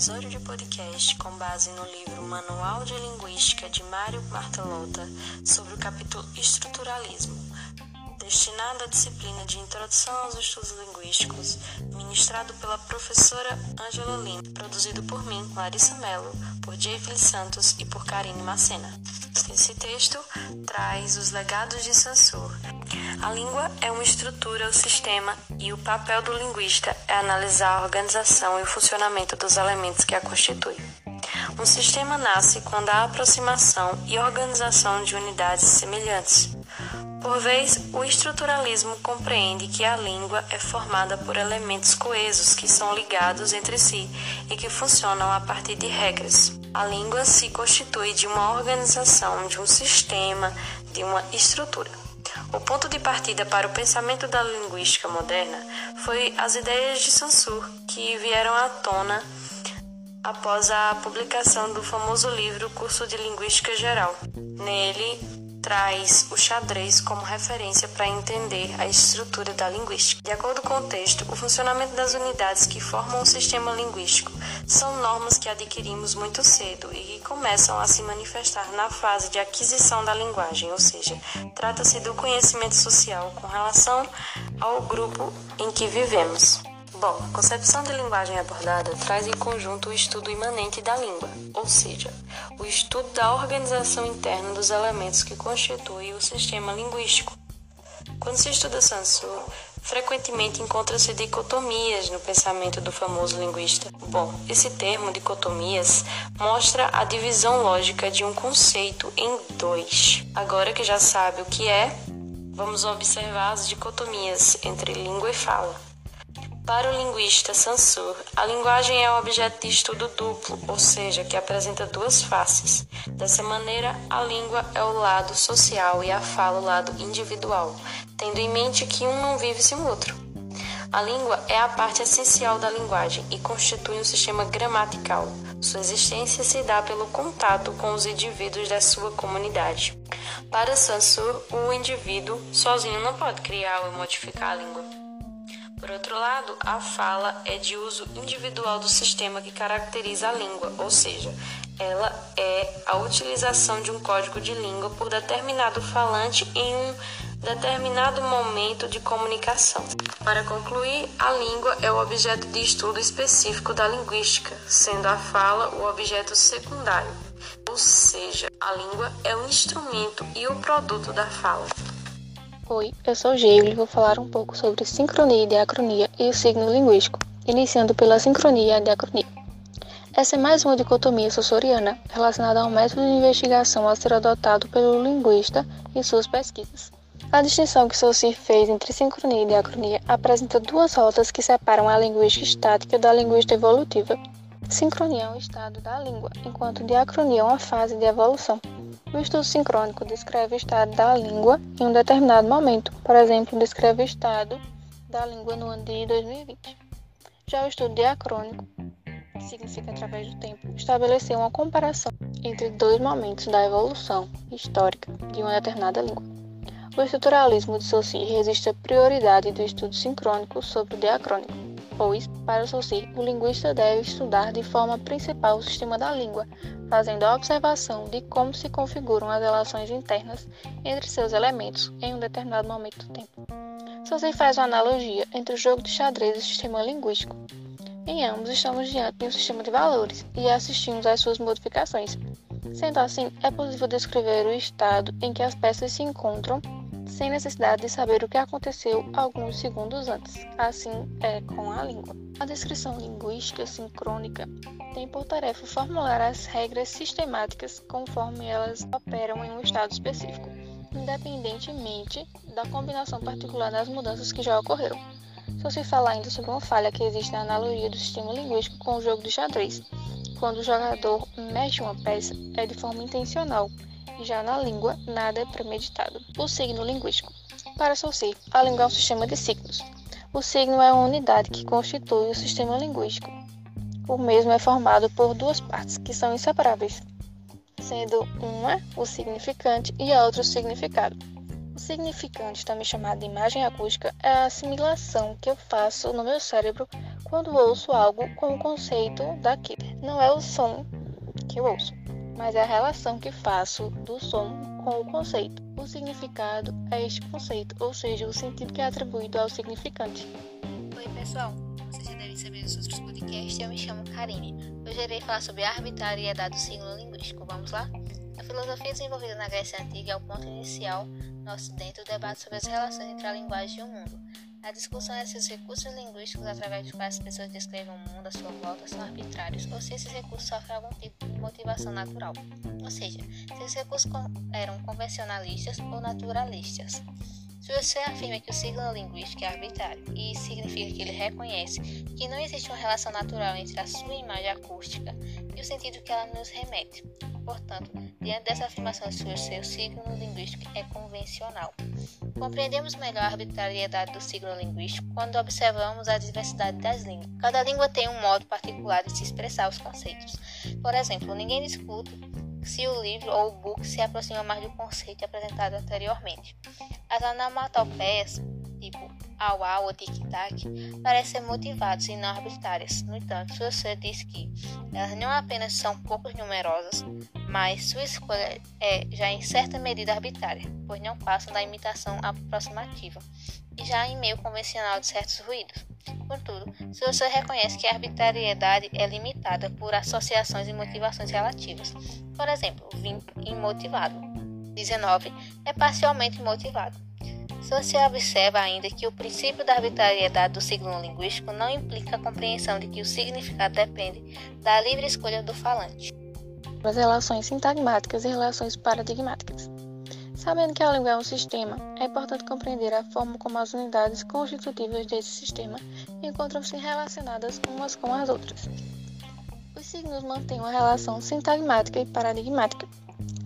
episódio de podcast com base no livro Manual de Linguística de Mário Martelota sobre o capítulo Estruturalismo, destinado à disciplina de Introdução aos Estudos Linguísticos, ministrado pela professora Angela Lima, produzido por mim, Larissa Mello, por Jayville Santos e por Karine Macena. Esse texto traz os legados de Sansur. A língua é uma estrutura ou sistema e o papel do linguista é analisar a organização e o funcionamento dos elementos que a constituem. Um sistema nasce quando há aproximação e organização de unidades semelhantes. Por vez, o estruturalismo compreende que a língua é formada por elementos coesos que são ligados entre si e que funcionam a partir de regras. A língua se constitui de uma organização, de um sistema, de uma estrutura. O ponto de partida para o pensamento da linguística moderna foi as ideias de Saussure, que vieram à tona após a publicação do famoso livro Curso de Linguística Geral. Nele, traz o xadrez como referência para entender a estrutura da linguística. De acordo com o texto, o funcionamento das unidades que formam o sistema linguístico são normas que adquirimos muito cedo e que começam a se manifestar na fase de aquisição da linguagem, ou seja, trata-se do conhecimento social com relação ao grupo em que vivemos. Bom, a concepção de linguagem abordada traz em conjunto o estudo imanente da língua, ou seja, o estudo da organização interna dos elementos que constituem o sistema linguístico. Quando se estuda Sansur, frequentemente encontra-se dicotomias no pensamento do famoso linguista. Bom, esse termo dicotomias mostra a divisão lógica de um conceito em dois. Agora que já sabe o que é, vamos observar as dicotomias entre língua e fala. Para o linguista Sansur, a linguagem é um objeto de estudo duplo, ou seja, que apresenta duas faces. Dessa maneira, a língua é o lado social e a fala o lado individual, tendo em mente que um não vive sem o outro. A língua é a parte essencial da linguagem e constitui um sistema gramatical. Sua existência se dá pelo contato com os indivíduos da sua comunidade. Para Sansur, o indivíduo sozinho não pode criar ou modificar a língua. Por outro lado, a fala é de uso individual do sistema que caracteriza a língua, ou seja, ela é a utilização de um código de língua por determinado falante em um determinado momento de comunicação. Para concluir, a língua é o objeto de estudo específico da linguística, sendo a fala o objeto secundário, ou seja, a língua é o instrumento e o produto da fala. Oi, eu sou Geile e vou falar um pouco sobre sincronia e diacronia e o signo linguístico, iniciando pela sincronia e diacronia. Essa é mais uma dicotomia sussoriana relacionada ao método de investigação a ser adotado pelo linguista em suas pesquisas. A distinção que Saussure fez entre sincronia e diacronia apresenta duas rotas que separam a linguística estática da linguística evolutiva. Sincronia é um estado da língua, enquanto diacronia é uma fase de evolução. O estudo sincrônico descreve o estado da língua em um determinado momento, por exemplo, descreve o estado da língua no ano de 2020. Já o estudo diacrônico, que significa através do tempo, estabeleceu uma comparação entre dois momentos da evolução histórica de uma determinada língua. O estruturalismo de Saussure resiste à prioridade do estudo sincrônico sobre o diacrônico pois, para Saussure, o linguista deve estudar de forma principal o sistema da língua, fazendo a observação de como se configuram as relações internas entre seus elementos em um determinado momento do tempo. Saussure faz uma analogia entre o jogo de xadrez e o sistema linguístico. Em ambos, estamos diante de um sistema de valores e assistimos às suas modificações. Sendo assim, é possível descrever o estado em que as peças se encontram sem necessidade de saber o que aconteceu alguns segundos antes. Assim é com a língua. A descrição linguística sincrônica tem por tarefa formular as regras sistemáticas conforme elas operam em um estado específico, independentemente da combinação particular das mudanças que já ocorreram. Se falar ainda sobre uma falha que existe na analogia do sistema linguístico com o jogo de xadrez. Quando o jogador mexe uma peça, é de forma intencional já na língua, nada é premeditado. O signo linguístico. Para Saussure, a língua é um sistema de signos. O signo é uma unidade que constitui o sistema linguístico. O mesmo é formado por duas partes que são inseparáveis, sendo uma o significante e a outra o significado. O significante, também chamado de imagem acústica, é a assimilação que eu faço no meu cérebro quando ouço algo com o conceito daquilo. Não é o som que eu ouço, mas é a relação que faço do som com o conceito. O significado é este conceito, ou seja, o sentido que é atribuído ao significante. Oi, pessoal. Vocês já devem saber dos outros podcasts. Eu me chamo Karine. Hoje irei falar sobre a arbitrariedade do signo linguístico. Vamos lá? A filosofia desenvolvida na Grécia Antiga é o ponto inicial no Ocidente do debate sobre as relações entre a linguagem e o mundo. A discussão é se os recursos linguísticos através dos quais as pessoas descrevem o mundo à sua volta são arbitrários ou se esses recursos sofrem algum tipo de motivação natural, ou seja, se esses recursos eram convencionalistas ou naturalistas. Se você afirma que o signo linguístico é arbitrário, e significa que ele reconhece que não existe uma relação natural entre a sua imagem acústica e o sentido que ela nos remete. Portanto, diante dessa afirmação sua, seu signo linguístico é convencional. Compreendemos melhor a arbitrariedade do signo linguístico quando observamos a diversidade das línguas. Cada língua tem um modo particular de se expressar os conceitos. Por exemplo, ninguém discute se o livro ou o book se aproxima mais do conceito apresentado anteriormente. As onomatopeias, tipo au au ou tic-tac, parecem motivadas e não arbitrárias. No entanto, você diz que elas não apenas são pouco numerosas, mas sua escolha é já em certa medida arbitrária, pois não passam da imitação aproximativa e já em meio convencional de certos ruídos. Contudo, se você reconhece que a arbitrariedade é limitada por associações e motivações relativas, por exemplo, 20 imotivado, 19 é parcialmente motivado, se observa ainda que o princípio da arbitrariedade do signo linguístico não implica a compreensão de que o significado depende da livre escolha do falante. As relações sintagmáticas e relações paradigmáticas. Sabendo que a língua é um sistema, é importante compreender a forma como as unidades constitutivas desse sistema encontram-se relacionadas umas com as outras. Os signos mantêm uma relação sintagmática e paradigmática.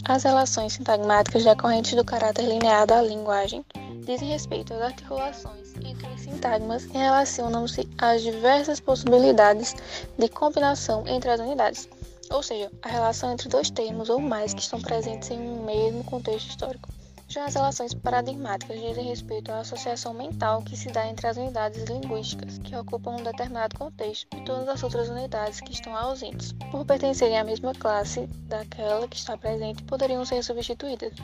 As relações sintagmáticas decorrentes do caráter linear da linguagem dizem respeito às articulações entre os sintagmas e relacionam-se às diversas possibilidades de combinação entre as unidades, ou seja, a relação entre dois termos ou mais que estão presentes em um mesmo contexto histórico. Já as relações paradigmáticas dizem respeito à associação mental que se dá entre as unidades linguísticas que ocupam um determinado contexto e todas as outras unidades que estão ausentes. Por pertencerem à mesma classe daquela que está presente, poderiam ser substituídas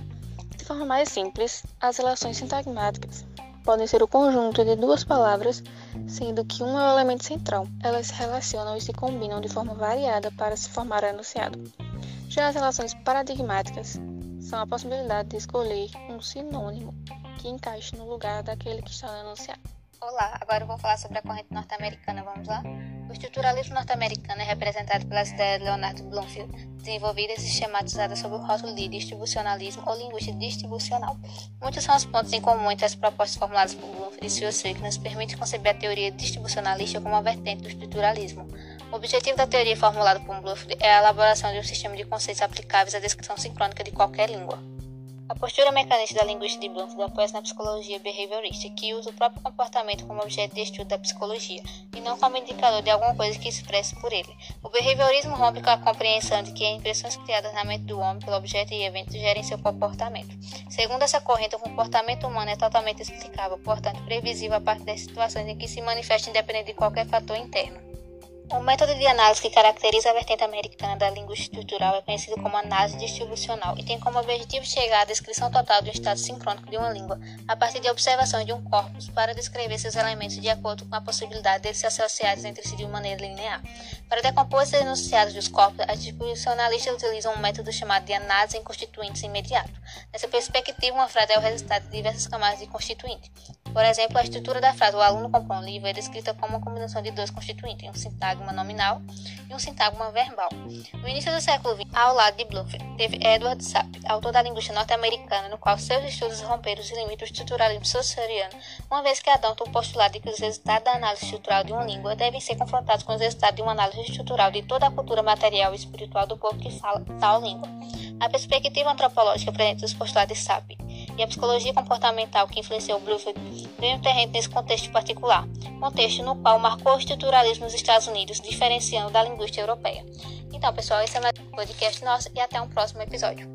forma mais simples, as relações sintagmáticas podem ser o conjunto de duas palavras, sendo que um é o elemento central. Elas se relacionam e se combinam de forma variada para se formar enunciado. Já as relações paradigmáticas são a possibilidade de escolher um sinônimo que encaixe no lugar daquele que está no enunciado. Olá, agora eu vou falar sobre a corrente norte-americana, vamos lá? O estruturalismo norte-americano é representado pelas ideias de Leonard Bloomfield, desenvolvidas e sistematizadas sob o rótulo de distribucionalismo ou linguística distribucional. Muitos são os pontos em comum entre as propostas formuladas por Bloomfield e Searcy que nos permitem conceber a teoria distribucionalista como uma vertente do estruturalismo. O objetivo da teoria formulada por Bloomfield é a elaboração de um sistema de conceitos aplicáveis à descrição sincrônica de qualquer língua. A postura mecanista da linguística de Bloomfield apoia-se na psicologia behaviorista, que usa o próprio comportamento como objeto de estudo da psicologia, e não como indicador de alguma coisa que expresse por ele. O behaviorismo rompe com a compreensão de que as impressões criadas na mente do homem pelo objeto e evento gerem seu comportamento. Segundo essa corrente, o comportamento humano é totalmente explicável, portanto previsível a partir das situações em que se manifesta independente de qualquer fator interno. O método de análise que caracteriza a vertente americana da língua estrutural é conhecido como análise distribucional e tem como objetivo chegar à descrição total do estado sincrônico de uma língua a partir de observação de um corpus para descrever seus elementos de acordo com a possibilidade deles se associarem entre si de maneira linear. Para decompor esses enunciados dos corpos, as distribucionalistas utilizam um método chamado de análise em constituintes imediato. Nessa perspectiva, uma frase é o resultado de diversas camadas de constituinte. Por exemplo, a estrutura da frase "o aluno comprou um livro" é descrita como uma combinação de dois constituintes, um sintagma nominal e um sintagma verbal. No início do século XX, ao lado de Bloomfield, teve Edward Sapp, autor da linguística norte-americana, no qual seus estudos romperam os limites do estruturalismo saussuriano, uma vez que adota o postulado de que os resultados da análise estrutural de uma língua devem ser confrontados com os resultados de uma análise estrutural de toda a cultura material e espiritual do povo que fala tal língua. A perspectiva antropológica presente nos postulados de Sapp e a psicologia comportamental que influenciou Bloomfield ganham terreno nesse contexto particular, contexto no qual marcou o estruturalismo nos Estados Unidos, diferenciando da linguística europeia. Então, pessoal, esse é o podcast nosso e até um próximo episódio.